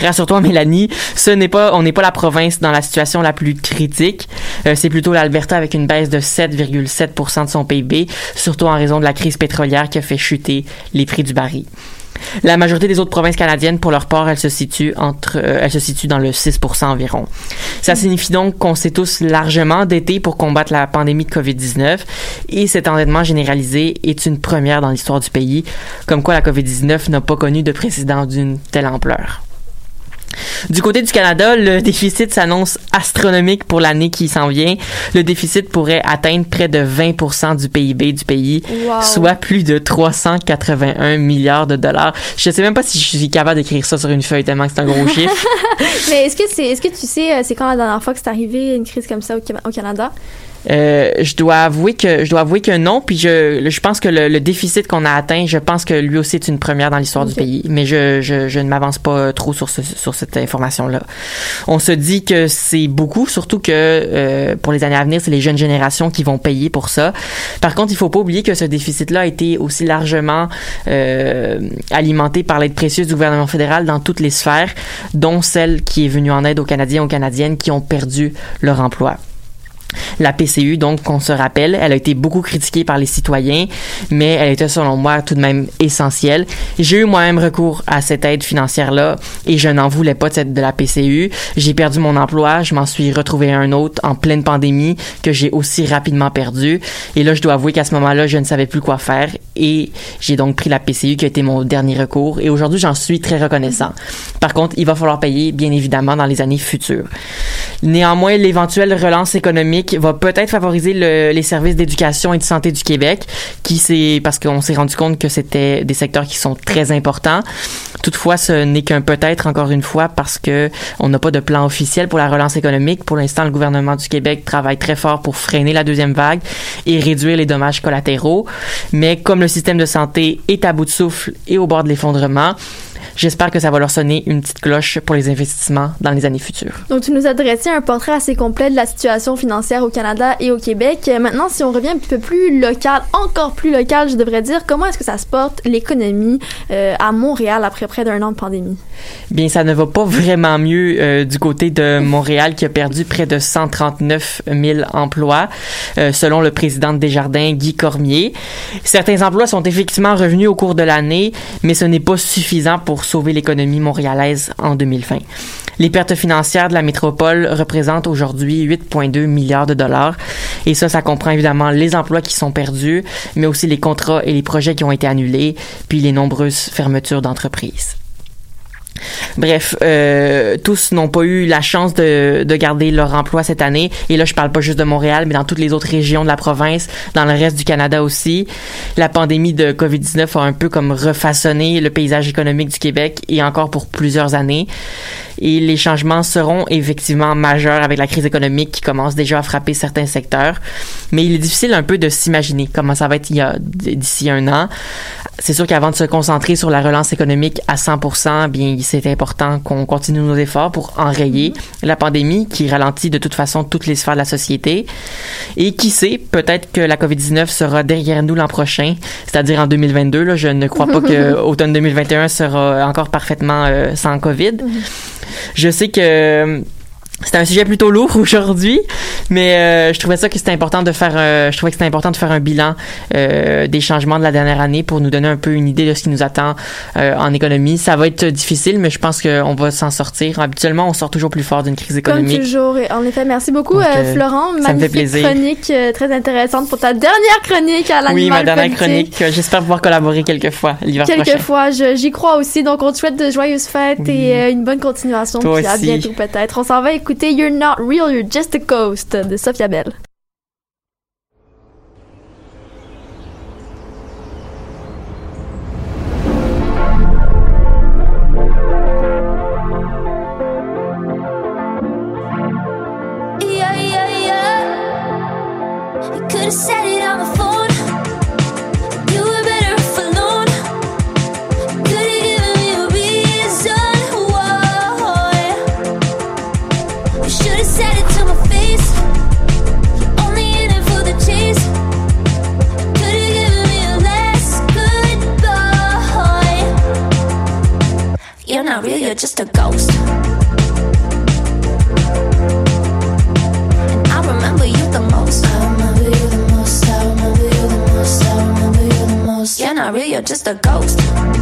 Rassure-toi, Mélanie, ce n'est pas, on n'est pas la province dans la situation la plus critique. Euh, c'est plutôt l'Alberta avec une baisse de 7,7 de son PIB, surtout en raison de la crise pétrolière qui a fait chuter les prix du baril. La majorité des autres provinces canadiennes, pour leur part, elles se situent entre, euh, se situent dans le 6% environ. Ça signifie donc qu'on s'est tous largement endettés pour combattre la pandémie de COVID-19 et cet endettement généralisé est une première dans l'histoire du pays, comme quoi la COVID-19 n'a pas connu de précédent d'une telle ampleur. Du côté du Canada, le déficit s'annonce astronomique pour l'année qui s'en vient. Le déficit pourrait atteindre près de 20% du PIB du pays, soit plus de 381 milliards de dollars. Je sais même pas si je suis capable d'écrire ça sur une feuille tellement que c'est un gros chiffre. Mais est-ce que c'est, est-ce que tu sais, euh, c'est quand la dernière fois que c'est arrivé une crise comme ça au Canada? Euh, je dois avouer que je dois avouer que non. Puis je, je pense que le, déficit qu'on a atteint, je pense que lui aussi est une première dans l'histoire du pays. Mais je, je, je ne m'avance pas trop sur ce, sur cette information-là. On se dit que c'est beaucoup, surtout que euh, pour les années à venir, c'est les jeunes générations qui vont payer pour ça. Par contre, il faut pas oublier que ce déficit-là a été aussi largement euh, alimenté par l'aide précieuse du gouvernement fédéral dans toutes les sphères, dont celle qui est venue en aide aux Canadiens et aux Canadiennes qui ont perdu leur emploi. La PCU, donc, qu'on se rappelle, elle a été beaucoup critiquée par les citoyens, mais elle était, selon moi, tout de même essentielle. J'ai eu moi-même recours à cette aide financière-là et je n'en voulais pas de, la PCU. J'ai perdu mon emploi, je m'en suis retrouvé un autre en pleine pandémie que j'ai aussi rapidement perdu. Et là, je dois avouer qu'à ce moment-là, je ne savais plus quoi faire et j'ai donc pris la PCU qui a été mon dernier recours et aujourd'hui, j'en suis très reconnaissant. Par contre, il va falloir payer, bien évidemment, dans les années futures. Néanmoins, l'éventuelle relance économique va peut-être favoriser le, les services d'éducation et de santé du Québec, qui c'est parce qu'on s'est rendu compte que c'était des secteurs qui sont très importants. Toutefois, ce n'est qu'un peut-être encore une fois parce que on n'a pas de plan officiel pour la relance économique. Pour l'instant, le gouvernement du Québec travaille très fort pour freiner la deuxième vague et réduire les dommages collatéraux. Mais comme le système de santé est à bout de souffle et au bord de l'effondrement, J'espère que ça va leur sonner une petite cloche pour les investissements dans les années futures. Donc, tu nous as dressé un portrait assez complet de la situation financière au Canada et au Québec. Euh, Maintenant, si on revient un petit peu plus local, encore plus local, je devrais dire, comment est-ce que ça se porte l'économie euh, à Montréal après près d'un an de pandémie? Bien, ça ne va pas vraiment mieux euh, du côté de Montréal qui a perdu près de 139 000 emplois, euh, selon le président de Desjardins, Guy Cormier. Certains emplois sont effectivement revenus au cours de l'année, mais ce n'est pas suffisant pour sauver l'économie montréalaise en 2020. Les pertes financières de la métropole représentent aujourd'hui 8,2 milliards de dollars. Et ça, ça comprend évidemment les emplois qui sont perdus, mais aussi les contrats et les projets qui ont été annulés, puis les nombreuses fermetures d'entreprises. Bref, euh, tous n'ont pas eu la chance de, de garder leur emploi cette année. Et là, je parle pas juste de Montréal, mais dans toutes les autres régions de la province, dans le reste du Canada aussi. La pandémie de COVID-19 a un peu comme refaçonné le paysage économique du Québec et encore pour plusieurs années. Et les changements seront effectivement majeurs avec la crise économique qui commence déjà à frapper certains secteurs. Mais il est difficile un peu de s'imaginer comment ça va être d'ici un an. C'est sûr qu'avant de se concentrer sur la relance économique à 100%, bien, c'est important qu'on continue nos efforts pour enrayer la pandémie qui ralentit de toute façon toutes les sphères de la société. Et qui sait, peut-être que la COVID-19 sera derrière nous l'an prochain, c'est-à-dire en 2022. Là, je ne crois pas que automne 2021 sera encore parfaitement euh, sans COVID. Je sais que c'est un sujet plutôt lourd aujourd'hui, mais euh, je trouvais ça que c'était important de faire. euh, je trouvais que c'était important de faire un bilan euh, des changements de la dernière année pour nous donner un peu une idée de ce qui nous attend en économie. Ça va être difficile, mais je pense qu'on va s'en sortir. Habituellement, on sort toujours plus fort d'une crise Comme économique. toujours. Et en effet, merci beaucoup, Donc, Florent. ça me fait plaisir. chronique très intéressante pour ta dernière chronique à l'animal Oui, ma dernière politique. chronique. J'espère pouvoir collaborer quelques fois l'hiver prochain. Quelquefois, j'y crois aussi. Donc, on te souhaite de joyeuses fêtes Oui. et une bonne continuation. Toi puis à aussi. bientôt peut-être. On s'en va écouter You're Not Real, You're Just a Ghost de Sophia Bell. Not real, you're just a ghost. I remember you the most. I remember you the most. I remember you the most. I remember you the most. You're not real, you're just a ghost.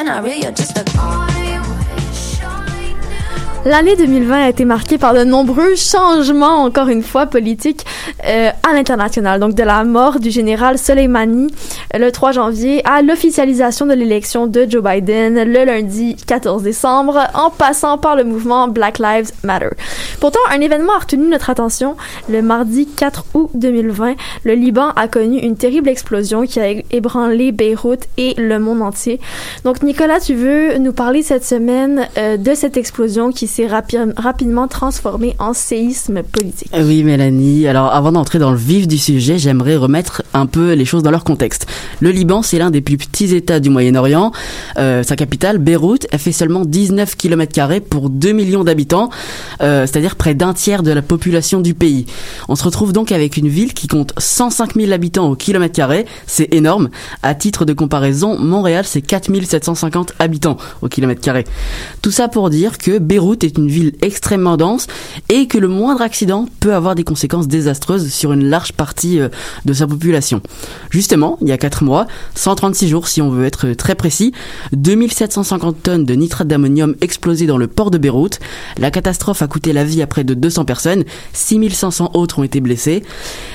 You're you're just a L'année 2020 a été marquée par de nombreux changements, encore une fois, politiques euh, à l'international. Donc, de la mort du général Soleimani euh, le 3 janvier à l'officialisation de l'élection de Joe Biden le lundi 14 décembre, en passant par le mouvement Black Lives Matter. Pourtant, un événement a retenu notre attention. Le mardi 4 août 2020, le Liban a connu une terrible explosion qui a ébranlé Beyrouth et le monde entier. Donc, Nicolas, tu veux nous parler cette semaine euh, de cette explosion qui s'est rapi- rapidement transformée en séisme politique. Oui, Mélanie. Alors, avant d'entrer dans le vif du sujet, j'aimerais remettre un peu les choses dans leur contexte. Le Liban, c'est l'un des plus petits États du Moyen-Orient. Euh, sa capitale, Beyrouth, elle fait seulement 19 km pour 2 millions d'habitants, euh, c'est-à-dire près d'un tiers de la population du pays. On se retrouve donc avec une ville qui compte 105 000 habitants au kilomètre carré. C'est énorme. À titre de comparaison, Montréal, c'est 4 750 habitants au kilomètre carré. Tout ça pour dire que Beyrouth est une ville extrêmement dense et que le moindre accident peut avoir des conséquences désastreuses sur une large partie euh, de sa population. Justement, il y a 4 mois, 136 jours si on veut être très précis, 2750 tonnes de nitrate d'ammonium explosé dans le port de Beyrouth. La catastrophe a coûté la vie à près de 200 personnes, 6500 autres ont été blessés.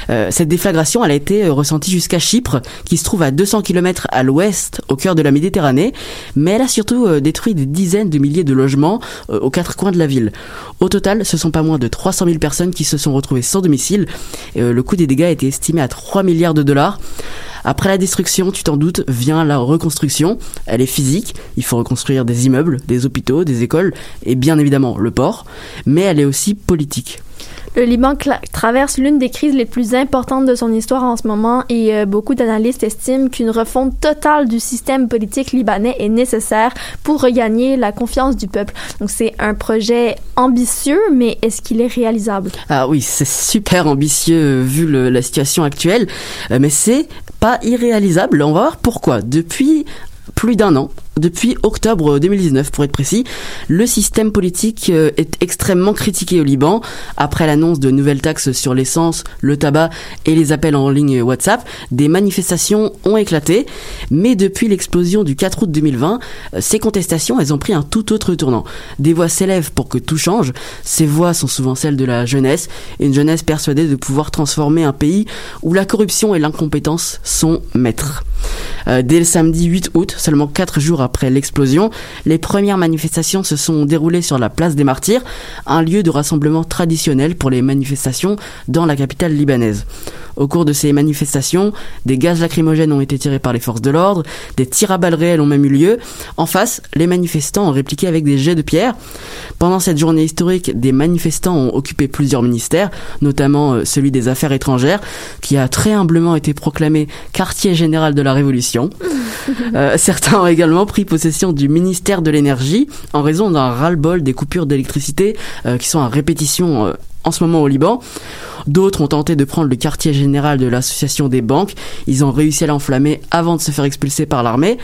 Euh, cette déflagration, elle a été euh, ressentie jusqu'à Chypre, qui se trouve à 200 km à l'ouest, au cœur de la Méditerranée, mais elle a surtout détruit des dizaines de milliers de logements euh, aux quatre coins de la ville. Au total, ce sont pas moins de 300 000 personnes qui se sont retrouvées sans domicile. Euh, le coût des dégâts a été estimé à 3 milliards de dollars. Après la destruction, tu t'en doutes, vient la reconstruction. Elle est physique. Il faut reconstruire des immeubles, des hôpitaux, des écoles et bien évidemment le port. Mais elle est aussi politique. Le Liban traverse l'une des crises les plus importantes de son histoire en ce moment et euh, beaucoup d'analystes estiment qu'une refonte totale du système politique libanais est nécessaire pour regagner la confiance du peuple. Donc c'est un projet ambitieux, mais est-ce qu'il est réalisable? Ah oui, c'est super ambitieux vu le- la situation actuelle, euh, mais c'est pas irréalisable. On va voir pourquoi. Depuis plus d'un an, depuis octobre 2019 pour être précis, le système politique euh, est extrêmement critiqué au Liban après l'annonce de nouvelles taxes sur l'essence, le tabac et les appels en ligne WhatsApp. Des manifestations ont éclaté, mais depuis l'explosion du 4 août 2020, euh, ces contestations, elles ont pris un tout autre tournant. Des voix s'élèvent pour que tout change. Ces voix sont souvent celles de la jeunesse, une jeunesse persuadée de pouvoir transformer un pays où la corruption et l'incompétence sont maîtres. Euh, dès le samedi 8 août, seulement 4 jours après l'explosion, les premières manifestations se sont déroulées sur la place des Martyrs, un lieu de rassemblement traditionnel pour les manifestations dans la capitale libanaise. Au cours de ces manifestations, des gaz lacrymogènes ont été tirés par les forces de l'ordre, des tirs à balles réelles ont même eu lieu. En face, les manifestants ont répliqué avec des jets de pierre. Pendant cette journée historique, des manifestants ont occupé plusieurs ministères, notamment euh, celui des Affaires étrangères, qui a très humblement été proclamé quartier général de la Révolution. Euh, certains ont également pris possession du ministère de l'énergie en raison d'un ras-le-bol des coupures d'électricité euh, qui sont à répétition euh, en ce moment au Liban. D'autres ont tenté de prendre le quartier général de l'association des banques. Ils ont réussi à l'enflammer avant de se faire expulser par l'armée.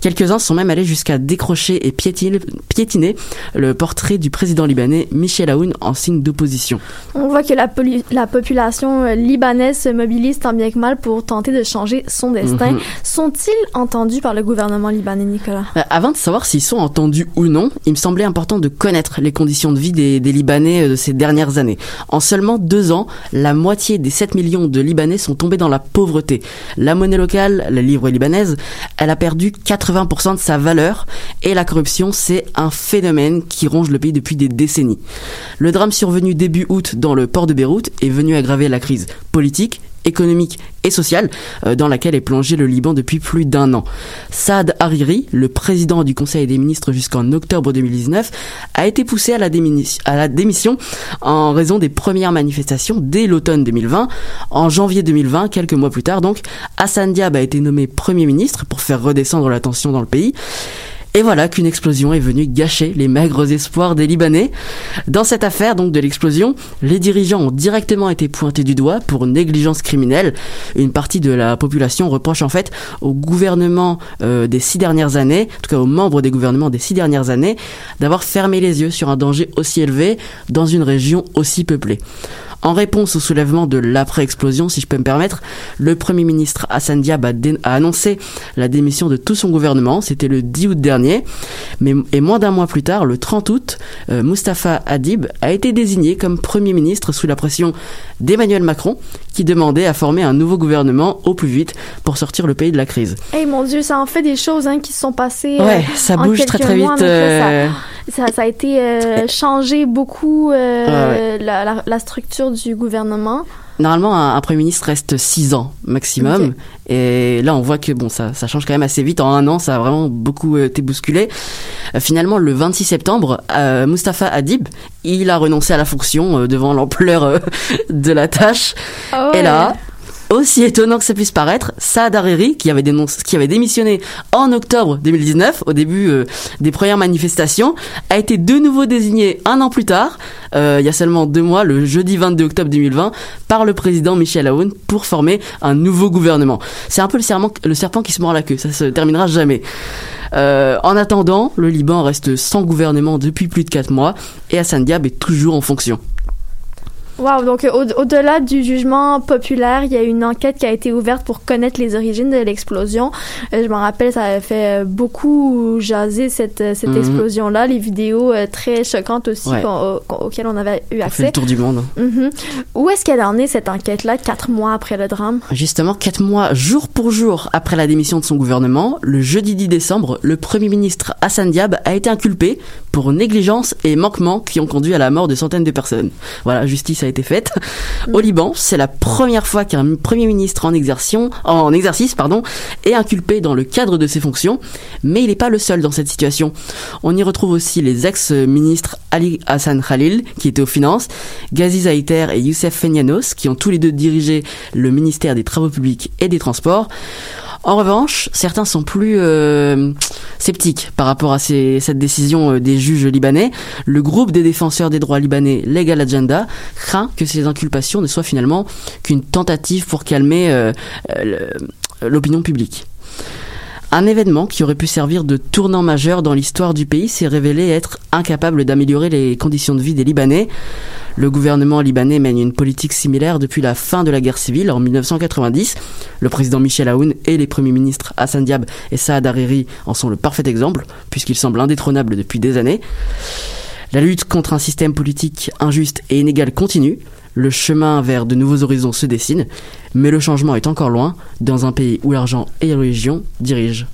Quelques-uns sont même allés jusqu'à décrocher et piétiner, le portrait du président libanais Michel Aoun en signe d'opposition. On voit que la population euh, libanaise se mobilise tant bien que mal pour tenter de changer son destin. Mhm. Sont-ils entendus par le gouvernement libanais, Nicolas? Euh, Avant de savoir s'ils sont entendus ou non, il me semblait important de connaître les conditions de vie des, des Libanais euh, de ces dernières années. En seulement deux ans, la moitié des 7 millions de Libanais sont tombés dans la pauvreté. La monnaie locale, la livre libanaise, elle a perdu 80% de sa valeur et la corruption, c'est un phénomène qui ronge le pays depuis des décennies. Le drame survenu début août dans le port de Beyrouth est venu aggraver la crise politique économique et sociale euh, dans laquelle est plongé le Liban depuis plus d'un an. Saad Hariri, le président du Conseil des ministres jusqu'en octobre 2019, a été poussé à la, à la démission en raison des premières manifestations dès l'automne 2020. En janvier 2020, quelques mois plus tard donc, Hassan Diab a été nommé Premier ministre pour faire redescendre la tension dans le pays. Et voilà qu'une explosion est venue gâcher les maigres espoirs des Libanais. Dans cette affaire donc de l'explosion, les dirigeants ont directement été pointés du doigt pour négligence criminelle. Une partie de la population reproche en fait au gouvernement euh, des six dernières années, en tout cas aux membres des gouvernements des six dernières années, d'avoir fermé les yeux sur un danger aussi élevé dans une région aussi peuplée. En réponse au soulèvement de l'après-explosion, si je peux me permettre, le Premier ministre Hassan Diab a, annoncé la démission de tout son gouvernement. C'était le 10 août dernier. Mais, et moins d'un mois plus tard, le 30 août, euh, Mustafa Hadib a été désigné comme Premier ministre sous la pression d'Emmanuel Macron, qui demandait à former un nouveau gouvernement au plus vite pour sortir le pays de la crise. Hey mon Dieu, ça en fait des choses hein, qui se sont passées. euh, Ouais, ça en bouge quelques très très vite. mois, euh, ça, ça, ça a été euh, changé beaucoup euh, Ouais, La, la, la structure du gouvernement. Normalement, un, un premier ministre reste six ans maximum. Et là, on voit que bon, ça, ça change quand même assez vite. En un an, ça a vraiment beaucoup euh, été bousculé. Finalement, le 26 septembre, Mustafa Hadib, il a renoncé à la fonction devant l'ampleur de la tâche. Ah Et là, aussi étonnant que ça puisse paraître, Saad Hariri, qui avait, démissionné en octobre 2019, au début euh, des premières manifestations, a été de nouveau désigné un an plus tard, euh, il y a seulement deux mois, le jeudi 22 octobre 2020, par le président Michel Aoun pour former un nouveau gouvernement. C'est un peu le serpent qui se mord la queue, ça se terminera jamais. Euh, en attendant, le Liban reste sans gouvernement depuis plus de quatre mois et Hassan Diab est toujours en fonction. Wow, donc euh, au- au-delà du jugement populaire, il y a une enquête qui a été ouverte pour connaître les origines de l'explosion. Euh, je m'en rappelle, ça avait fait euh, beaucoup jaser cette, euh, cette Mhm. explosion-là, les vidéos euh, très choquantes aussi Ouais. qu'on- au- auxquelles on avait eu On accès. le tour du monde. Mhm. Où est-ce qu'elle en est cette enquête-là, quatre mois après le drame? Justement, quatre mois jour pour jour après la démission de son gouvernement, le jeudi 10 décembre, le Premier ministre Hassan Diab a été inculpé pour négligence et manquement qui ont conduit à la mort de centaines de personnes. Voilà, justice a été faite. Au Liban, c'est la première fois qu'un Premier ministre en, exercice pardon, est inculpé dans le cadre de ses fonctions, mais il n'est pas le seul dans cette situation. On y retrouve aussi les ex-ministres Ali Hassan Khalil, qui était aux finances, Ghazi Zaïter et Youssef Fenianos, qui ont tous les deux dirigé le ministère des Travaux publics et des Transports. En revanche, certains sont plus euh, sceptiques par rapport à cette décision euh, des juges libanais. Le groupe des défenseurs des droits libanais Legal Agenda craint que ces inculpations ne soient finalement qu'une tentative pour calmer euh, l'opinion publique. Un événement qui aurait pu servir de tournant majeur dans l'histoire du pays s'est révélé être incapable d'améliorer les conditions de vie des Libanais. Le gouvernement libanais mène une politique similaire depuis la fin de la guerre civile en 1990. Le président Michel Aoun et les premiers ministres Hassan Diab et Saad Hariri en sont le parfait exemple, puisqu'ils semblent indétrônables depuis des années. La lutte contre un système politique injuste et inégal continue. Le chemin vers de nouveaux horizons se dessine, mais le changement est encore loin dans un pays où l'argent et la religion dirigent.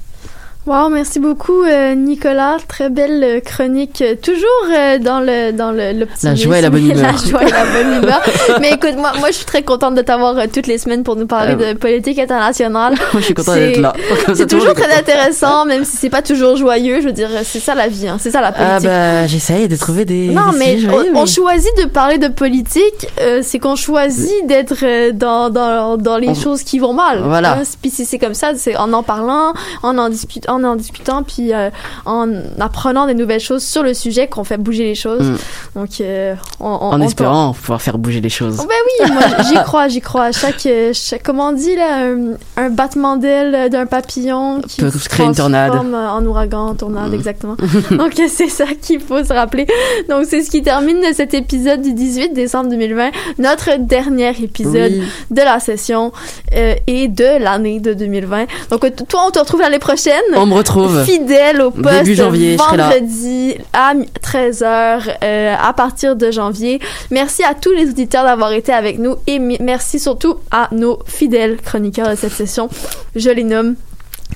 Wow, merci beaucoup euh, Nicolas, très belle euh, chronique, euh, toujours euh, dans le dans le La joie et la bonne humeur. la joie et la bonne humeur. Mais écoute, moi moi je suis très contente de t'avoir euh, toutes les semaines pour nous parler Ah, de politique internationale. Moi, je suis content C'est- d'être là. C'est toujours très intéressant, même si c'est pas toujours joyeux. Je veux dire, c'est ça la vie, hein, c'est ça la Ah politique. bah j'essaye de trouver des. Non, des mais on, choisit de parler de politique, c'est qu'on choisit d'être dans, dans, dans les On- choses qui vont mal. Voilà. Hein, Puis si c'est comme ça, c'est en en parlant, en en, dispu- en, en discutant, puis euh, en apprenant des nouvelles choses sur le sujet qu'on fait bouger les choses. Mm. Donc, euh, on, on- En on- espérant pouvoir faire bouger les choses. Oh, ben oui, moi j'y crois, j'y crois. Chaque, euh, chaque, comment on dit là, un, un battement d'aile d'un papillon qui Peut se créer une tornade. en ouragan, en tornade, Mm. exactement. Donc c'est ça qu'il faut se rappeler. Donc c'est ce qui termine cet épisode du 18 décembre 2020, notre dernier épisode Oui. de la session euh, et de l'année de 2020. Donc toi, on te retrouve l'année prochaine. On me retrouve. Fidèle au poste Début janvier, vendredi à 13h à partir de janvier. Merci à tous les auditeurs d'avoir été avec nous et merci surtout à nos fidèles chroniqueurs de cette session. Je les nomme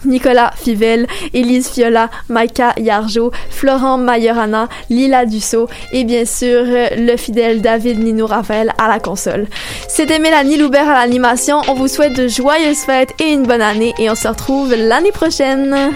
Nicolas Fivel, Élise Fiola, Maïka Yarjo, Florent Mayorana, Lila Dussault et bien sûr euh, le fidèle David Ninou Raphaël à la console. C'était Mélanie Loubert à l'animation. On vous souhaite de joyeuses fêtes et une bonne année et on se retrouve l'année prochaine.